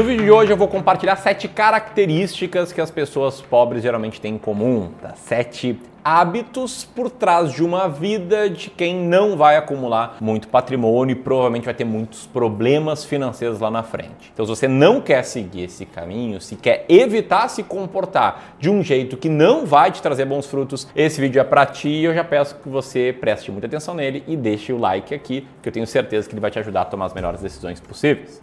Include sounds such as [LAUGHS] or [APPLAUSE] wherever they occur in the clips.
No vídeo de hoje eu vou compartilhar sete características que as pessoas pobres geralmente têm em comum, tá? Sete hábitos por trás de uma vida de quem não vai acumular muito patrimônio e provavelmente vai ter muitos problemas financeiros lá na frente. Então, se você não quer seguir esse caminho, se quer evitar se comportar de um jeito que não vai te trazer bons frutos, esse vídeo é para ti e eu já peço que você preste muita atenção nele e deixe o like aqui, que eu tenho certeza que ele vai te ajudar a tomar as melhores decisões possíveis.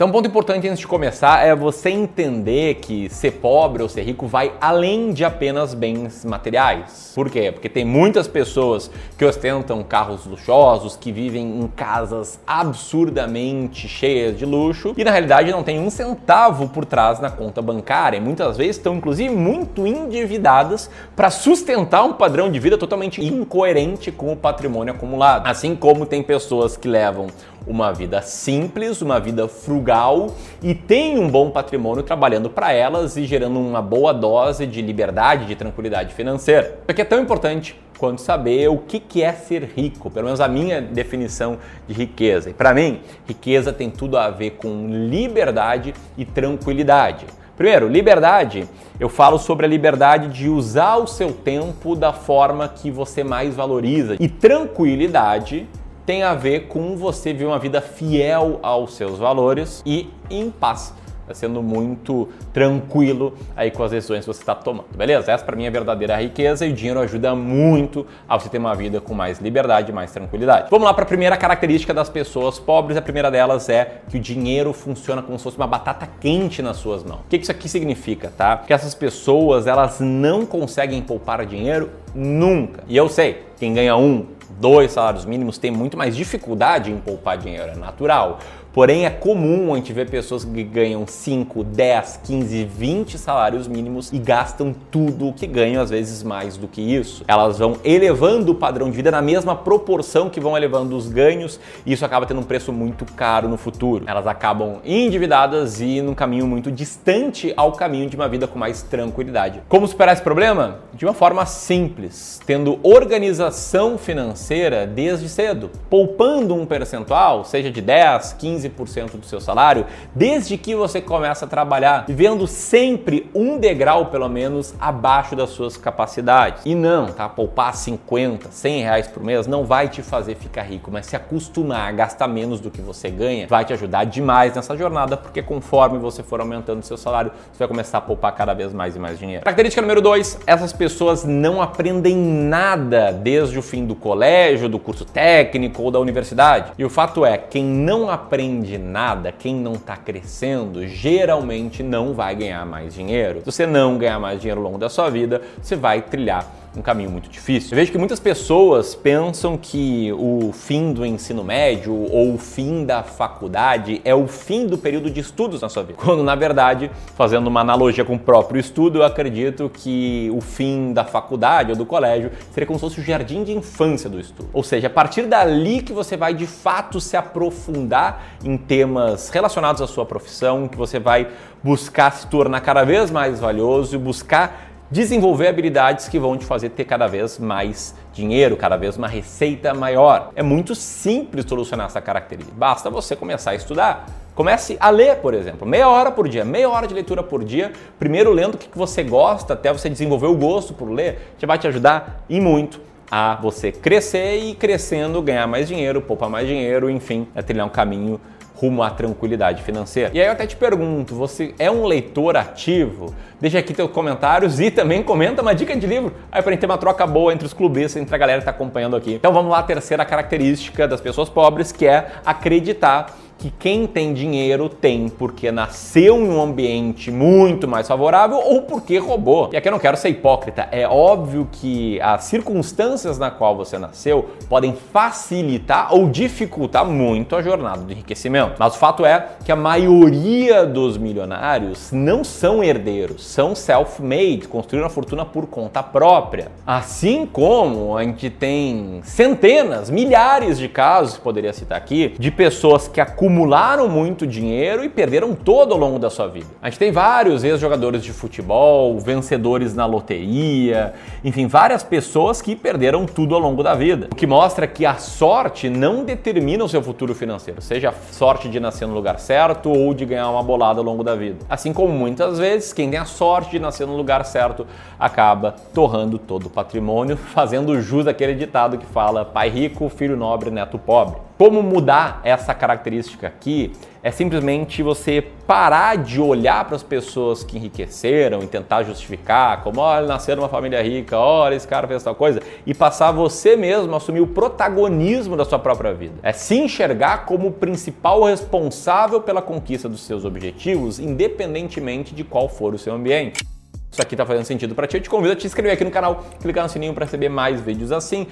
Então, um ponto importante antes de começar é você entender que ser pobre ou ser rico vai além de apenas bens materiais. Por quê? Porque tem muitas pessoas que ostentam carros luxuosos, que vivem em casas absurdamente cheias de luxo e na realidade não tem um centavo por trás na conta bancária. E muitas vezes estão inclusive muito endividadas para sustentar um padrão de vida totalmente incoerente com o patrimônio acumulado. Assim como tem pessoas que levam uma vida simples, uma vida frugal e tem um bom patrimônio trabalhando para elas e gerando uma boa dose de liberdade, de tranquilidade financeira. Isso aqui é tão importante quanto saber o que é ser rico, pelo menos a minha definição de riqueza. E para mim, riqueza tem tudo a ver com liberdade e tranquilidade. Primeiro, liberdade. Eu falo sobre a liberdade de usar o seu tempo da forma que você mais valoriza. E tranquilidade tem a ver com você viver uma vida fiel aos seus valores e em paz. Tá sendo muito tranquilo aí com as decisões que você está tomando, beleza? Essa para mim é a verdadeira riqueza e o dinheiro ajuda muito a você ter uma vida com mais liberdade, mais tranquilidade. Vamos lá para a primeira característica das pessoas pobres. A primeira delas é que o dinheiro funciona como se fosse uma batata quente nas suas mãos. O que isso aqui significa, tá? Que essas pessoas elas não conseguem poupar dinheiro nunca. E eu sei, quem ganha um, dois salários mínimos tem muito mais dificuldade em poupar dinheiro, é natural. Porém, é comum a gente ver pessoas que ganham 5, 10, 15, 20 salários mínimos e gastam tudo o que ganham, às vezes mais do que isso. Elas vão elevando o padrão de vida na mesma proporção que vão elevando os ganhos e isso acaba tendo um preço muito caro no futuro. Elas acabam endividadas e num caminho muito distante ao caminho de uma vida com mais tranquilidade. Como superar esse problema? De uma forma simples, tendo organização financeira desde cedo, poupando um percentual, seja de 10, 15, 15% do seu salário, desde que você começa a trabalhar, vivendo sempre um degrau pelo menos abaixo das suas capacidades. E não, tá? Poupar 50, 100 reais por mês não vai te fazer ficar rico, mas se acostumar a gastar menos do que você ganha, vai te ajudar demais nessa jornada, porque conforme você for aumentando seu salário, você vai começar a poupar cada vez mais e mais dinheiro. Característica número 2, essas pessoas não aprendem nada desde o fim do colégio, do curso técnico ou da universidade. E o fato é, quem não aprende nada, quem não está crescendo, geralmente não vai ganhar mais dinheiro. Se você não ganhar mais dinheiro ao longo da sua vida, você vai trilhar um caminho muito difícil. Eu vejo que muitas pessoas pensam que o fim do ensino médio ou o fim da faculdade é o fim do período de estudos na sua vida. Quando, na verdade, fazendo uma analogia com o próprio estudo, eu acredito que o fim da faculdade ou do colégio seria como se fosse o jardim de infância do estudo. Ou seja, a partir dali que você vai de fato se aprofundar em temas relacionados à sua profissão, que você vai buscar se tornar cada vez mais valioso e buscar desenvolver habilidades que vão te fazer ter cada vez mais dinheiro, cada vez uma receita maior. É muito simples solucionar essa característica. Basta você começar a estudar. Comece a ler, por exemplo, meia hora por dia, meia hora de leitura por dia. Primeiro lendo o que você gosta, até você desenvolver o gosto por ler, já vai te ajudar e muito a você crescer e crescendo, ganhar mais dinheiro, poupar mais dinheiro, enfim, a trilhar um caminho rumo à tranquilidade financeira. E aí eu até te pergunto, você é um leitor ativo? Deixa aqui teus comentários e também comenta uma dica de livro. Aí pra gente ter uma troca boa entre os clubes, entre a galera que tá acompanhando aqui. Então vamos lá, terceira característica das pessoas pobres, que é acreditar que quem tem dinheiro tem porque nasceu em um ambiente muito mais favorável ou porque roubou. E aqui eu não quero ser hipócrita, é óbvio que as circunstâncias na qual você nasceu podem facilitar ou dificultar muito a jornada do enriquecimento. Mas o fato é que a maioria dos milionários não são herdeiros, são self-made, construíram a fortuna por conta própria. Assim como a gente tem centenas, milhares de casos, poderia citar aqui, de pessoas que acumulam acumularam muito dinheiro e perderam todo ao longo da sua vida. A gente tem vários ex-jogadores de futebol, vencedores na loteria, enfim, várias pessoas que perderam tudo ao longo da vida. O que mostra que a sorte não determina o seu futuro financeiro, seja a sorte de nascer no lugar certo ou de ganhar uma bolada ao longo da vida. Assim como muitas vezes quem tem a sorte de nascer no lugar certo acaba torrando todo o patrimônio, [LAUGHS] fazendo jus àquele ditado que fala pai rico, filho nobre, neto pobre. Como mudar essa característica aqui é simplesmente você parar de olhar para as pessoas que enriqueceram e tentar justificar, como olha, nasceu numa família rica, olha, esse cara fez tal coisa, e passar você mesmo a assumir o protagonismo da sua própria vida. É se enxergar como o principal responsável pela conquista dos seus objetivos, independentemente de qual for o seu ambiente. Isso aqui está fazendo sentido para ti, eu te convido a te inscrever aqui no canal, clicar no sininho para receber mais vídeos assim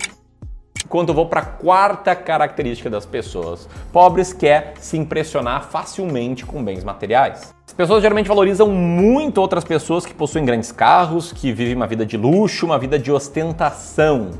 quando eu vou para a quarta característica das pessoas pobres, que é se impressionar facilmente com bens materiais. As pessoas geralmente valorizam muito outras pessoas que possuem grandes carros, que vivem uma vida de luxo, uma vida de ostentação,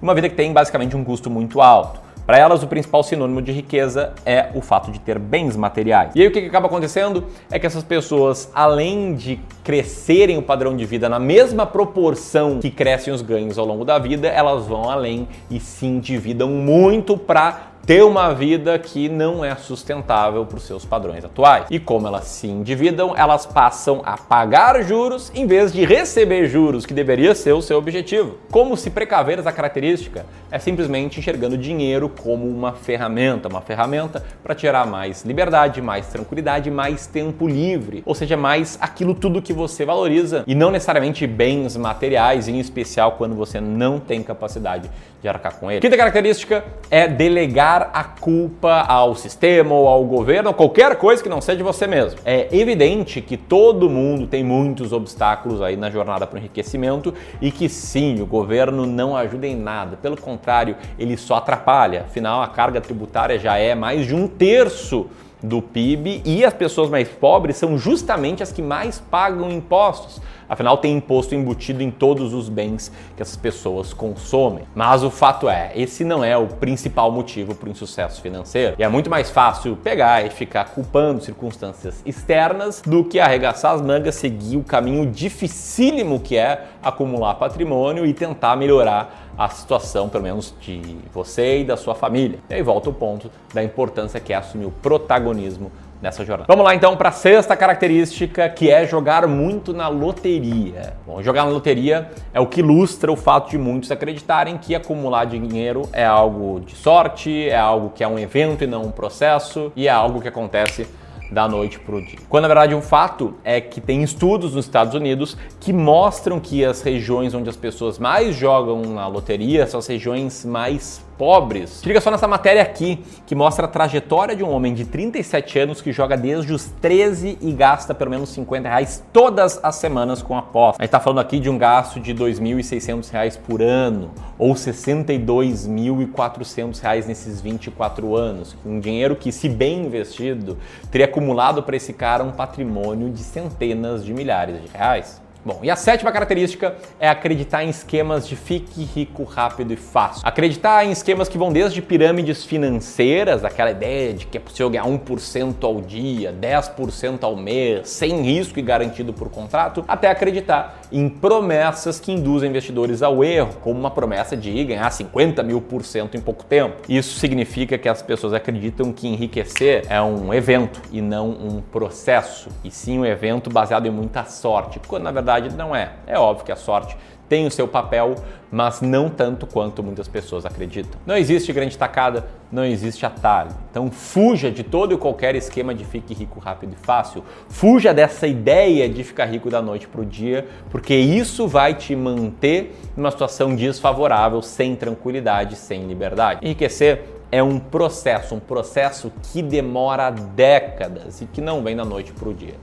uma vida que tem basicamente um custo muito alto. Para elas, o principal sinônimo de riqueza é o fato de ter bens materiais. E aí o que, que acaba acontecendo é que essas pessoas, além de crescerem o padrão de vida na mesma proporção que crescem os ganhos ao longo da vida, elas vão além e se endividam muito para ter uma vida que não é sustentável para os seus padrões atuais. E como elas se endividam, elas passam a pagar juros em vez de receber juros, que deveria ser o seu objetivo. Como se precaver essa característica? É simplesmente enxergando dinheiro como uma ferramenta, uma ferramenta para tirar mais liberdade, mais tranquilidade, mais tempo livre, ou seja, mais aquilo tudo que você valoriza e não necessariamente bens materiais, em especial quando você não tem capacidade de arcar com ele. Quinta característica é delegar a culpa ao sistema ou ao governo, ou qualquer coisa que não seja de você mesmo. É evidente que todo mundo tem muitos obstáculos aí na jornada para o enriquecimento e que sim, o governo não ajuda em nada. Pelo contrário, ele só atrapalha. Afinal, a carga tributária já é mais de um terço do PIB e as pessoas mais pobres são justamente as que mais pagam impostos. Afinal, tem imposto embutido em todos os bens que essas pessoas consomem. Mas o fato é, esse não é o principal motivo para o insucesso financeiro. E é muito mais fácil pegar e ficar culpando circunstâncias externas do que arregaçar as mangas, seguir o caminho dificílimo que é acumular patrimônio e tentar melhorar a situação, pelo menos de você e da sua família. E aí volta o ponto da importância que é assumir o protagonismo nessa jornada. Vamos lá então para a sexta característica, que é jogar muito na loteria. Bom, jogar na loteria é o que ilustra o fato de muitos acreditarem que acumular dinheiro é algo de sorte, é algo que é um evento e não um processo, e é algo que acontece da noite para o dia. Quando na verdade o fato é que tem estudos nos Estados Unidos que mostram que as regiões onde as pessoas mais jogam na loteria são as regiões mais pobres. Liga só nessa matéria aqui, que mostra a trajetória de um homem de 37 anos que joga desde os 13 e gasta pelo menos 50 reais todas as semanas com aposta. A gente tá falando aqui de um gasto de 2.600 reais por ano, ou 62.400 reais nesses 24 anos. Um dinheiro que, se bem investido, teria acumulado para esse cara um patrimônio de centenas de milhares de reais. Bom, e a sétima característica é acreditar em esquemas de fique rico rápido e fácil. Acreditar em esquemas que vão desde pirâmides financeiras, aquela ideia de que é possível ganhar 1% ao dia, 10% ao mês, sem risco e garantido por contrato, até acreditar em promessas que induzem investidores ao erro, como uma promessa de ganhar 50 mil por cento em pouco tempo. Isso significa que as pessoas acreditam que enriquecer é um evento e não um processo, e sim um evento baseado em muita sorte, quando na verdade não é. É óbvio que a sorte tem o seu papel, mas não tanto quanto muitas pessoas acreditam. Não existe grande tacada, não existe atalho. Então fuja de todo e qualquer esquema de fique rico rápido e fácil. Fuja dessa ideia de ficar rico da noite para o dia, porque isso vai te manter numa situação desfavorável, sem tranquilidade, sem liberdade. Enriquecer é um processo, um processo que demora décadas e que não vem da noite para o dia.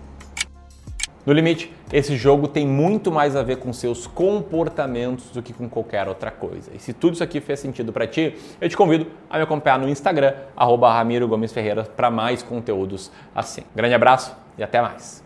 No limite, esse jogo tem muito mais a ver com seus comportamentos do que com qualquer outra coisa. E se tudo isso aqui fez sentido para ti, eu te convido a me acompanhar no Instagram, arroba Ramiro Gomes Ferreira, para mais conteúdos assim. Grande abraço e até mais!